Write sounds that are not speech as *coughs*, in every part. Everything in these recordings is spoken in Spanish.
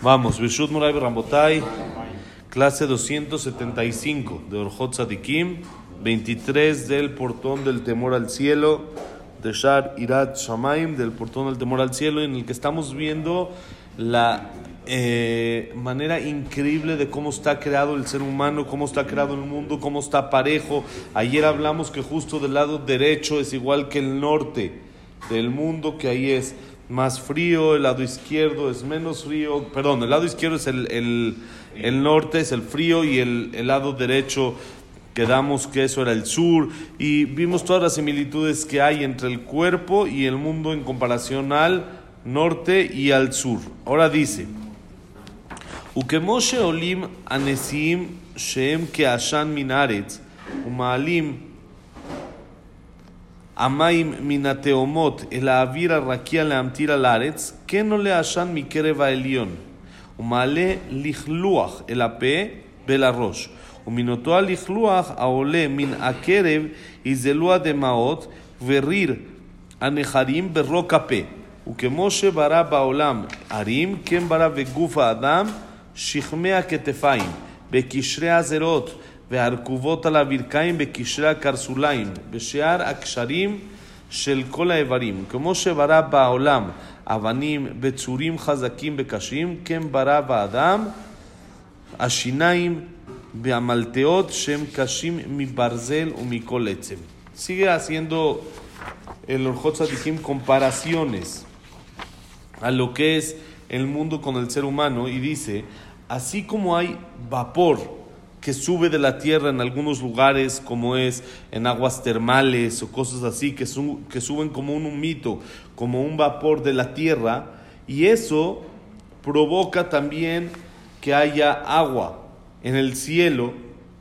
Vamos, Bishut Murai Rambotai, clase 275 de Orjot Sadikim, 23 del portón del temor al cielo, de Shar Irat Shamaim, del portón del temor al cielo, en el que estamos viendo la eh, manera increíble de cómo está creado el ser humano, cómo está creado el mundo, cómo está parejo. Ayer hablamos que justo del lado derecho es igual que el norte del mundo, que ahí es más frío, el lado izquierdo es menos frío, perdón, el lado izquierdo es el, el, el norte, es el frío y el, el, lado derecho quedamos que eso era el sur y vimos todas las similitudes que hay entre el cuerpo y el mundo en comparación al norte y al sur. Ahora dice, Ukemoshe olim anesim sheem ke ashan minaretz umaalim המים מן התהומות אל האוויר הרקיע להמטיר על הארץ, כן עולה עשן מקרב העליון, ומעלה לכלוך אל הפה ואל הראש. ומן אותו הלכלוך העולה מן הקרב יזלו הדמעות וריר הנחרים ברוק הפה. וכמו שברא בעולם ערים, כן ברא בגוף האדם שכמי הכתפיים, בקשרי הזרועות, והרכובות על הברכיים בקשרי הקרסוליים, בשאר הקשרים של כל האיברים. כמו שברא בעולם אבנים בצורים חזקים וקשים, כן ברא באדם השיניים והמלטאות שהם קשים מברזל ומכל עצם. Sigue haciendo el Orjot Sadikim comparaciones a lo que es el mundo con el ser humano y dice, así como hay vapor que sube de la tierra en algunos lugares, como es en aguas termales o cosas así, que, su, que suben como un humito, como un vapor de la tierra, y eso provoca también que haya agua en el cielo,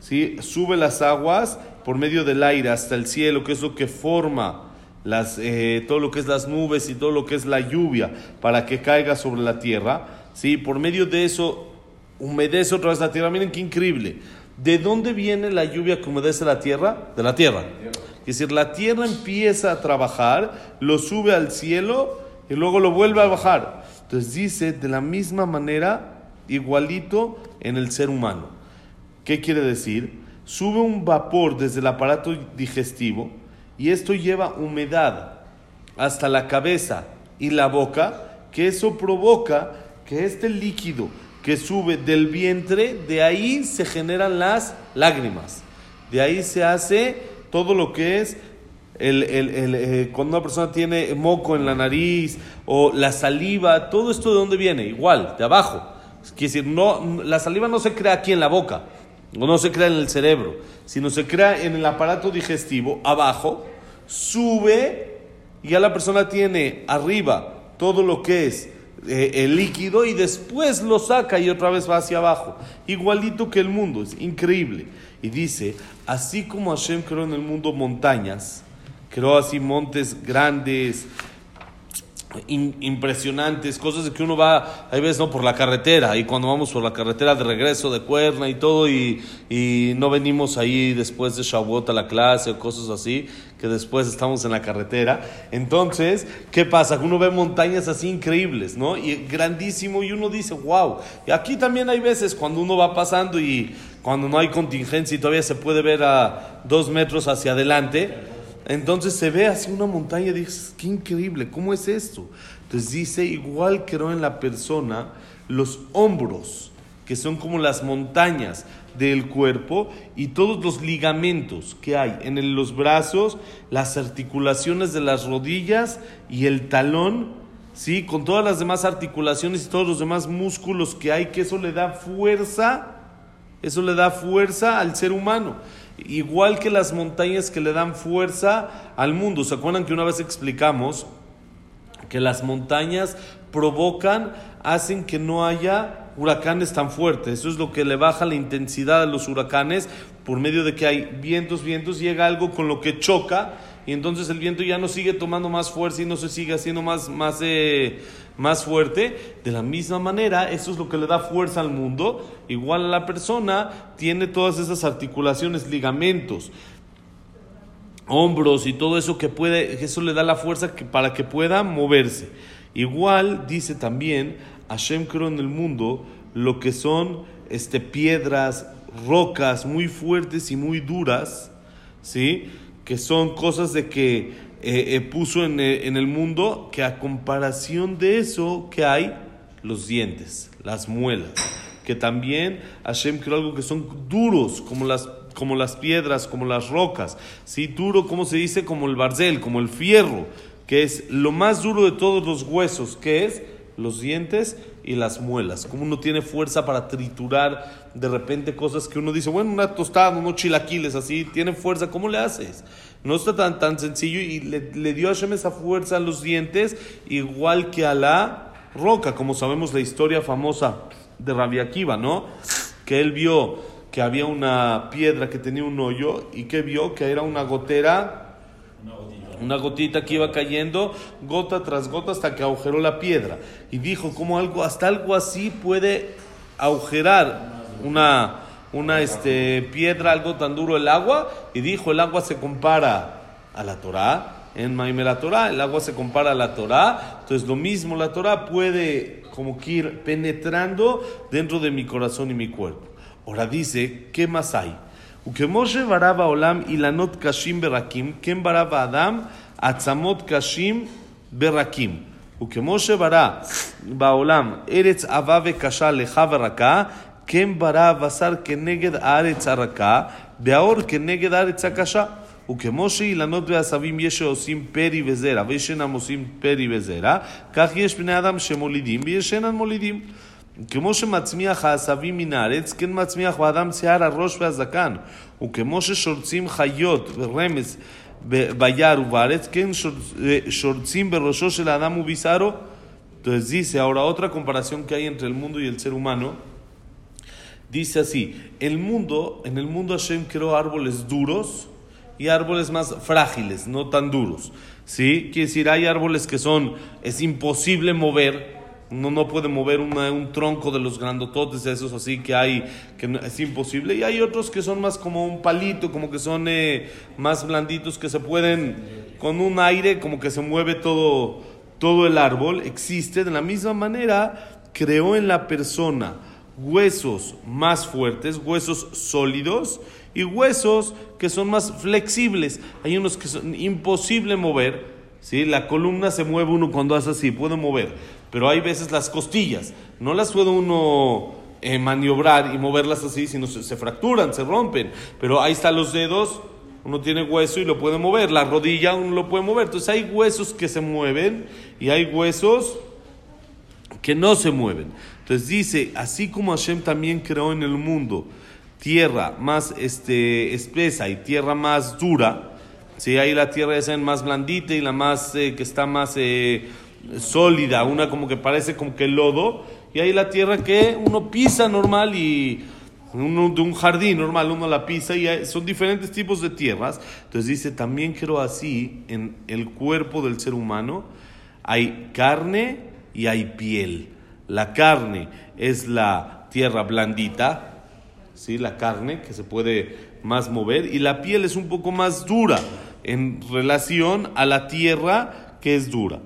¿sí? sube las aguas por medio del aire hasta el cielo, que es lo que forma las, eh, todo lo que es las nubes y todo lo que es la lluvia para que caiga sobre la tierra, ¿sí? por medio de eso humedece otra vez la tierra. Miren qué increíble. ¿De dónde viene la lluvia que humedece la tierra? De la tierra. Es decir, la tierra empieza a trabajar, lo sube al cielo y luego lo vuelve a bajar. Entonces dice, de la misma manera, igualito en el ser humano. ¿Qué quiere decir? Sube un vapor desde el aparato digestivo y esto lleva humedad hasta la cabeza y la boca, que eso provoca que este líquido que sube del vientre, de ahí se generan las lágrimas. De ahí se hace todo lo que es el, el, el, eh, cuando una persona tiene moco en la nariz o la saliva, todo esto de dónde viene? Igual, de abajo. Quiere decir, no, la saliva no se crea aquí en la boca, o no se crea en el cerebro, sino se crea en el aparato digestivo, abajo, sube y ya la persona tiene arriba todo lo que es eh, el líquido y después lo saca y otra vez va hacia abajo. Igualito que el mundo, es increíble. Y dice, así como Hashem creó en el mundo montañas, creó así montes grandes, impresionantes, cosas que uno va, hay veces no por la carretera, y cuando vamos por la carretera de regreso de Cuerna y todo, y, y no venimos ahí después de Shavuot a la clase o cosas así, que después estamos en la carretera. Entonces, ¿qué pasa? Uno ve montañas así increíbles, ¿no? Y grandísimo, y uno dice, wow. Y aquí también hay veces cuando uno va pasando y cuando no hay contingencia y todavía se puede ver a dos metros hacia adelante, entonces se ve así una montaña y dices, qué increíble, ¿cómo es esto? Entonces dice, igual creó en la persona los hombros, que son como las montañas del cuerpo, y todos los ligamentos que hay en los brazos, las articulaciones de las rodillas y el talón, ¿sí? con todas las demás articulaciones y todos los demás músculos que hay, que eso le da fuerza, eso le da fuerza al ser humano igual que las montañas que le dan fuerza al mundo. ¿Se acuerdan que una vez explicamos que las montañas provocan, hacen que no haya huracanes tan fuertes? Eso es lo que le baja la intensidad de los huracanes por medio de que hay vientos, vientos, llega algo con lo que choca y entonces el viento ya no sigue tomando más fuerza y no se sigue haciendo más, más, eh, más fuerte. De la misma manera, eso es lo que le da fuerza al mundo. Igual la persona tiene todas esas articulaciones, ligamentos, hombros y todo eso que puede, eso le da la fuerza que, para que pueda moverse. Igual dice también, Hashem creó en el mundo lo que son este, piedras, rocas muy fuertes y muy duras, ¿sí? Que son cosas de que eh, eh, puso en, eh, en el mundo, que a comparación de eso, que hay los dientes, las muelas, que también Hashem creó algo que son duros, como las, como las piedras, como las rocas, ¿sí? duro, como se dice, como el barzel, como el fierro, que es lo más duro de todos los huesos, que es los dientes y las muelas. Como uno tiene fuerza para triturar de repente cosas que uno dice, bueno, una tostada, unos chilaquiles así, tiene fuerza, ¿cómo le haces? No está tan, tan sencillo y le, dio a Hashem esa fuerza a los dientes, igual que a la roca, como sabemos la historia famosa de Rabbi Akiva, ¿no? Que él vio que había una piedra que tenía un hoyo y que vio que era una gotera, una gotita que iba cayendo gota tras gota hasta que agujeró la piedra. Y dijo, ¿cómo algo, hasta algo así puede agujerar una, una este, piedra, algo tan duro el agua? Y dijo, el agua se compara a la Torah. En Maime la Torah, el agua se compara a la Torah. Entonces lo mismo, la Torah puede como que ir penetrando dentro de mi corazón y mi cuerpo. Ahora dice, ¿qué más hay? וכמשה ברא בעולם אילנות קשים ברקים, כן ברא באדם עצמות קשים ברקים. וכמו שברא בעולם ארץ עבה וקשה לך ורכה, כן ברא בשר כנגד הארץ הרכה, והאור כנגד הארץ הקשה. וכמו שאילנות ועשבים יש שעושים פרי וזרע, ויש שאינם עושים פרי וזרע, כך יש בני אדם שמולידים ויש שאינם מולידים. כמו שמצמיח העשבים מן הארץ, כן מצמיח באדם שיער הראש והזקן. וכמו ששורצים חיות ורמז ביער ובארץ, כן שורצים בראשו של האדם ובשרו. Entonces dice, ahora otra comparación que hay entre el mundo y el ser humano, dice así, el mundo, en el mundo Hashem creó árboles duros y árboles más frágiles, no tan duros. ¿Sí? Quiere decir, hay árboles que son, es imposible mover, no, no puede mover un tronco de los grandototes, esos así que hay, que es imposible. Y hay otros que son más como un palito, como que son eh, más blanditos, que se pueden, con un aire, como que se mueve todo, todo el árbol. Existe de la misma manera, creó en la persona huesos más fuertes, huesos sólidos y huesos que son más flexibles. Hay unos que son imposible mover. ¿sí? La columna se mueve uno cuando hace así, puede mover pero hay veces las costillas, no las puede uno eh, maniobrar y moverlas así, sino se, fracturan, se rompen, pero ahí están los dedos, uno tiene hueso y lo puede mover, la rodilla uno lo puede mover, entonces hay huesos que se mueven y hay huesos que no se mueven. Entonces dice, así como Hashem también creó en el mundo tierra más este, espesa y tierra más dura, si hay la tierra esa más blandita y la más eh, que está más eh, sólida, una como que parece como que lodo, y hay la tierra que uno pisa normal y uno de un jardín normal uno la pisa y son diferentes tipos de tierras. Entonces dice, también quiero así en el cuerpo del ser humano hay carne y hay piel. La carne es la tierra blandita, ¿sí? la carne que se puede más mover, y la piel es un poco más dura en relación a la tierra que es dura.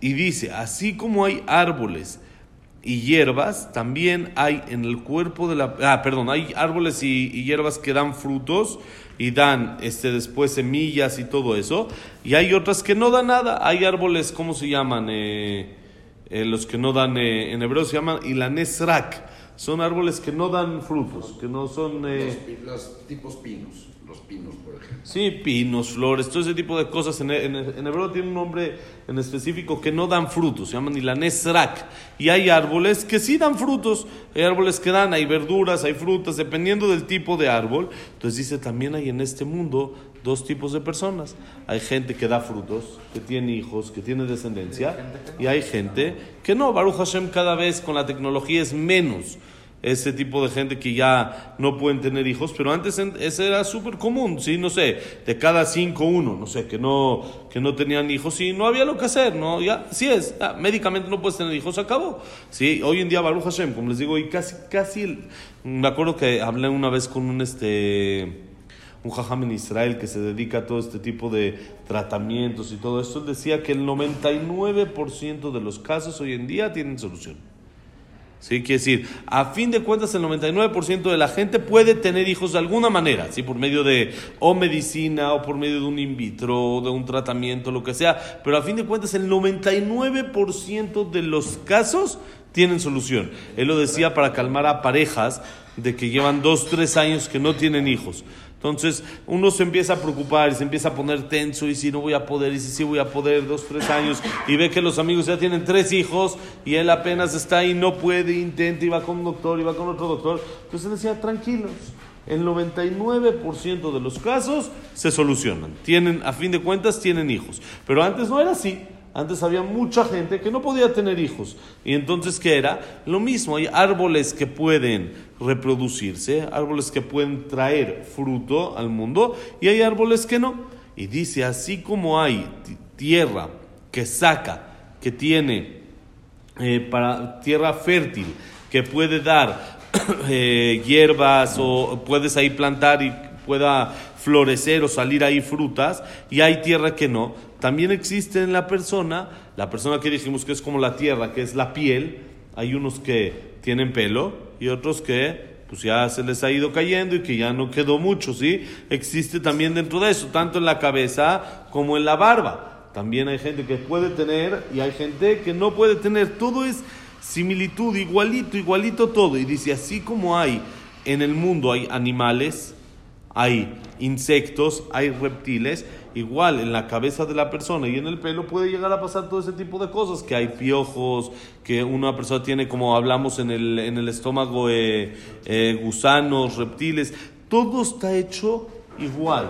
Y dice, así como hay árboles y hierbas, también hay en el cuerpo de la... Ah, perdón, hay árboles y, hierbas que dan frutos y dan este, después semillas y todo eso. Y hay otras que no dan nada. Hay árboles, ¿cómo se llaman? Eh, eh, los que no dan, eh, en hebreo se llaman ilanesrak. Son árboles que no dan frutos, que no son... los tipos pinos los pinos, por ejemplo. Sí, pinos, flores, todo ese tipo de cosas. En, en, hebreo tiene un nombre en específico que no dan frutos, se llaman ilanesrak. Y hay árboles que sí dan frutos, hay árboles que dan, hay verduras, hay frutas, dependiendo del tipo de árbol. Entonces dice, también hay en este mundo dos tipos de personas. Hay gente que da frutos, que tiene hijos, que tiene descendencia, y hay gente que no. Baruch Hashem cada vez con la tecnología es menos ese tipo de gente que ya no pueden tener hijos, pero antes ese era súper común, ¿sí? No sé, de cada cinco uno, no sé, que no, que no tenían hijos y no había lo que hacer, ¿no? Ya, sí es, médicamente no puedes tener hijos, acabó, ¿sí? Hoy en día Baruch Hashem, como les digo, y casi, casi, me acuerdo que hablé una vez con un, este, un jajam en Israel que se dedica a todo este tipo de tratamientos y todo esto, decía que el 99% de los casos hoy en día tienen solución. ¿Sí? Quiere decir, a fin de cuentas, el 99% de la gente puede tener hijos de alguna manera, ¿sí? por medio de o medicina, o por medio de un in vitro, o de un tratamiento, lo que sea. Pero a fin de cuentas, el 99% de los casos tienen solución. Él lo decía para calmar a parejas de que llevan dos, tres años que no tienen hijos. Entonces uno se empieza a preocupar y se empieza a poner tenso y si no voy a poder y si sí voy a poder dos, tres años y ve que los amigos ya tienen tres hijos y él apenas está ahí, no puede, intenta y va con un doctor y va con otro doctor. Entonces decía, tranquilos, el 99% de los casos se solucionan. Tienen, a fin de cuentas, tienen hijos. Pero antes no era así. Antes había mucha gente que no podía tener hijos. Y entonces, ¿qué era? Lo mismo, hay árboles que pueden reproducirse, árboles que pueden traer fruto al mundo y hay árboles que no. Y dice, así como hay tierra que saca, que tiene eh, para tierra fértil, que puede dar *coughs* eh, hierbas o puedes ahí plantar y pueda florecer o salir ahí frutas, y hay tierra que no. También existe en la persona, la persona que dijimos que es como la tierra, que es la piel, hay unos que tienen pelo y otros que pues ya se les ha ido cayendo y que ya no quedó mucho, ¿sí? Existe también dentro de eso, tanto en la cabeza como en la barba. También hay gente que puede tener y hay gente que no puede tener. Todo es similitud, igualito, igualito todo. Y dice, así como hay en el mundo, hay animales, hay insectos, hay reptiles, igual en la cabeza de la persona y en el pelo puede llegar a pasar todo ese tipo de cosas, que hay piojos, que una persona tiene, como hablamos en el, en el estómago, eh, eh, gusanos, reptiles, todo está hecho igual.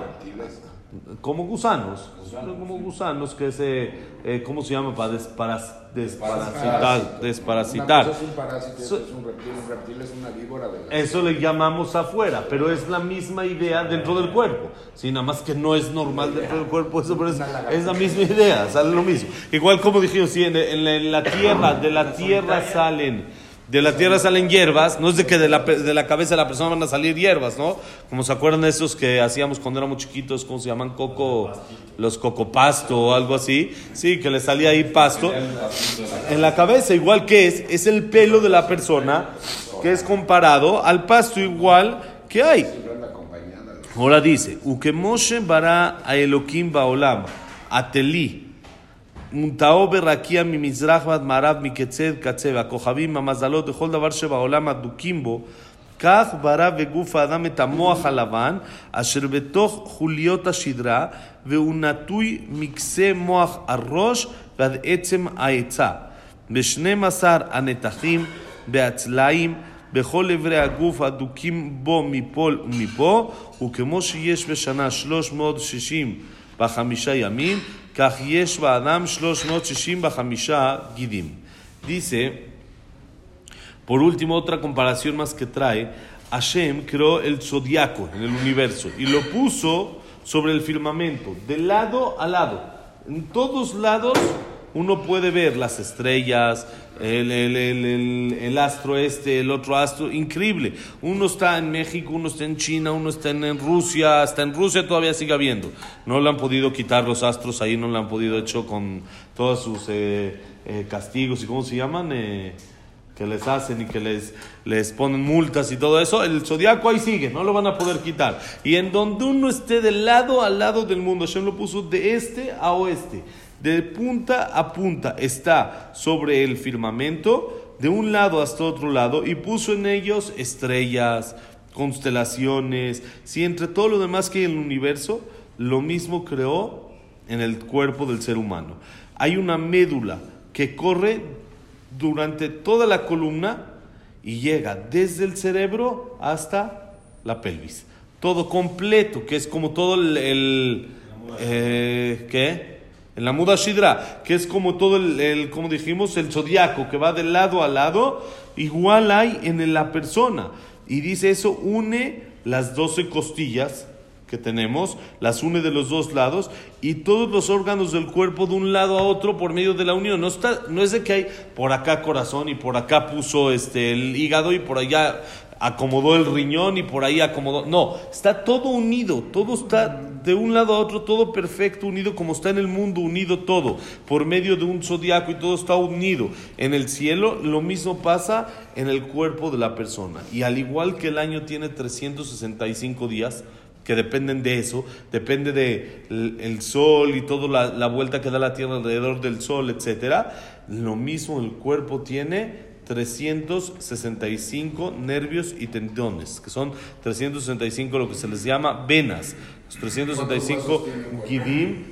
Como gusanos, como gusanos que se, eh, ¿cómo se llama? Para desparasitar. Desparasitar. desparasitar. es un parásito, es un reptil, un reptil es una víbora de la... Eso le llamamos afuera, pero es la misma idea dentro del cuerpo. Sí, nada más que no es normal dentro del cuerpo, eso pero es, es la misma idea, sale lo mismo. Igual como dijimos, sí, en, en la- en la *coughs* tierra, de la tierra salen de la tierra salen hierbas, no es de que de la, de la cabeza de la persona van a salir hierbas, ¿no? Como se acuerdan de esos que hacíamos cuando éramos chiquitos, ¿cómo se llaman? Coco, los cocopasto o algo así. Sí, que le salía ahí pasto. En la cabeza, igual que es, es el pelo de la persona que es comparado al pasto igual que hay. Ahora dice, Ukemoshe bara a Elohim baolam, ateli, מונטאו ברקיע ממזרח ועד מערב מקצה קצה והכוכבים המזלות וכל דבר שבעולם הדוקים בו כך ברא בגוף האדם את המוח הלבן אשר בתוך חוליות השדרה והוא נטוי מקצה מוח הראש ועד עצם העצה. בשנים עשר הנתחים בהצלעים בכל אברי הגוף הדוקים בו מפה ומפה וכמו שיש בשנה Bahamisha Yamim, Kahyesh Adam Shloshnot Shishim Bahamisha Gidim. Dice, por último, otra comparación más que trae, Hashem creó el zodiaco en el universo y lo puso sobre el firmamento, de lado a lado. En todos lados uno puede ver las estrellas, el, el- el- el- astro este, el otro astro, increíble. Uno está en México, uno está en China, uno está en, en Rusia, hasta en Rusia todavía sigue habiendo. No le han podido quitar los astros ahí, no le han podido hecho con todos sus eh, eh, castigos y cómo se llaman. Eh, que les hacen y que les, les ponen multas y todo eso, el zodiaco ahí sigue, no lo van a poder quitar. Y en donde uno esté de lado a lado del mundo, Hashem lo puso de este a oeste, de punta a punta, está sobre el firmamento, de un lado hasta otro lado, y puso en ellos estrellas, constelaciones, si entre todo lo demás que hay en el universo, lo mismo creó en el cuerpo del ser humano. Hay una médula que corre durante toda la columna y llega desde el cerebro hasta la pelvis. Todo completo, que es como todo el... eh, ¿Qué? En la muda shidra, que es como todo el, el, como dijimos, el zodiaco, que va de lado a lado, igual hay en la persona. Y dice eso, une las doce costillas que tenemos, las une de los dos lados y todos los órganos del cuerpo de un lado a otro por medio de la unión. No, está, no es de que hay por acá corazón y por acá puso este, el hígado y por allá acomodó el riñón y por ahí acomodó. No, está todo unido, todo está de un lado a otro, todo perfecto, unido como está en el mundo, unido todo, por medio de un zodiaco y todo está unido. En el cielo lo mismo pasa en el cuerpo de la persona. Y al igual que el año tiene 365 días, que dependen de eso, depende de el sol y toda la, la vuelta que da la Tierra alrededor del sol, etcétera. Lo mismo el cuerpo tiene 365 nervios y tendones, que son 365 lo que se les llama venas. Los 365 Gidim,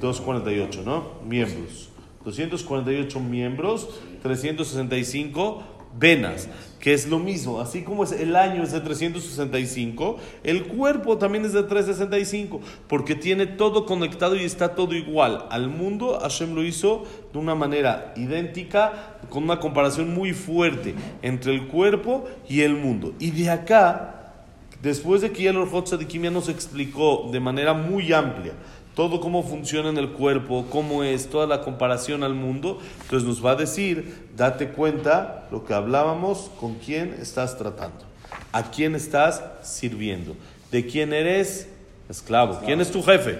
248, ¿no? Miembros. 248 miembros, 365 venas, que es lo mismo, así como es el año es de 365, el cuerpo también es de 365, porque tiene todo conectado y está todo igual. Al mundo Hashem lo hizo de una manera idéntica, con una comparación muy fuerte entre el cuerpo y el mundo. Y de acá, después de que ya el Orjot Sadikim nos explicó de manera muy amplia, todo cómo funciona en el cuerpo, cómo es, toda la comparación al mundo, entonces nos va a decir, date cuenta lo que hablábamos, con quién estás tratando, a quién estás sirviendo, de quién eres esclavo, quién es tu jefe,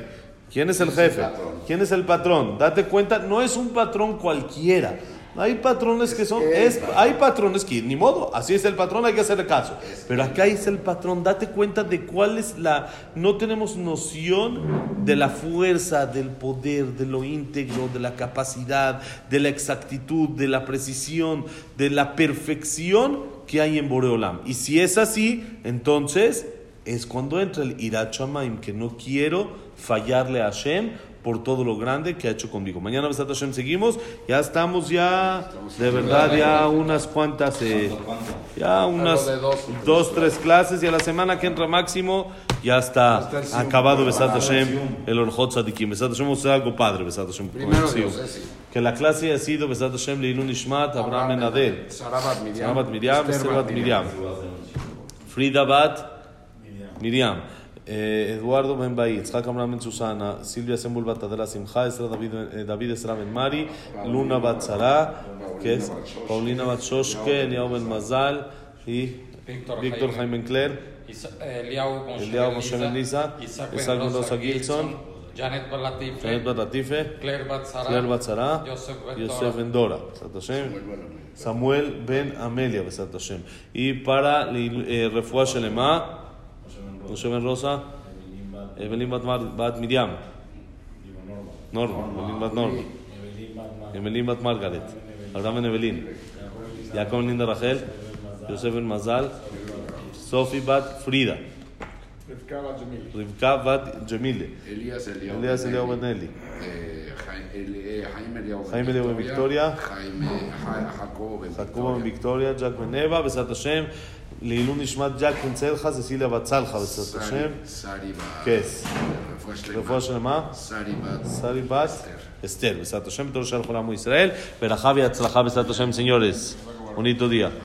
quién es el jefe, quién es el patrón, date cuenta, no es un patrón cualquiera. Hay patrones que son, es, hay patrones que ni modo, así es el patrón, hay que hacerle caso. Pero acá es el patrón, date cuenta de cuál es la, no tenemos noción de la fuerza, del poder, de lo íntegro, de la capacidad, de la exactitud, de la precisión, de la perfección que hay en Boreolam. Y si es así, entonces es cuando entra el Irachamaim, que no quiero fallarle a Hashem por todo lo grande que ha hecho conmigo. Mañana, Besat Hashem, seguimos. Ya estamos ya, de verdad, ya unas cuantas, eh, ya unas dos, tres clases. Y a la semana que entra máximo, ya está acabado Besat Hashem, el Orjot Sadikim. Besat Hashem, hacer algo padre, Besat Hashem. Que la clase ha sido Besat Hashem, Leilun Ishmat, Abraham Enadel, Sarabat Miriam. Sarabat Miriam, Sarabat Miriam, Frida Bat Miriam. Eh, Eduardo Ben Baí, Itzhak Amram Ben Susana, Silvia Sembul Bat Adela Simcha, Esra David, eh, David Esra Ben Mari, Luna Bat Sara, que es Paulina Bat Shoshke, Eliao Ben Mazal y Víctor Jaime. Cler, Eliao Moshe Ben Lisa, Isaac Rosa Gilson, Janet Balatife, Janet Bat Latife, Claire Batzara, Yosef Ben Yosef Dora. Ben Dora, Besat Hashem. Samuel Ben Amelia. Y para eh, Refuah Shelema, Moshe Ben Rosa, Evelyn Bat, Mar- Bat Miriam, Norma, Evelyn Bat Norma, Evelyn Bat Margaret, Abraham Ben Evelyn, Jacob Ben Linda Rachel, Yosef Ben Mazal, Sophie Bat Frida, Rivka Bat Jemile, Elías Eliao Elías Eliao Ben Eli, Eh, Jaime Eli- eh, Jaime Eliao Ben לעילוי נשמת ג'קלין לך, זה סיליה צלחה בעזרת השם. סארי בת. כן. רפואה שלמה. סארי בת. אסתר, בעזרת השם, בתור שלחו לעמו ישראל. ברכה והצלחה בעזרת השם, סניורס. בוניטו דיה.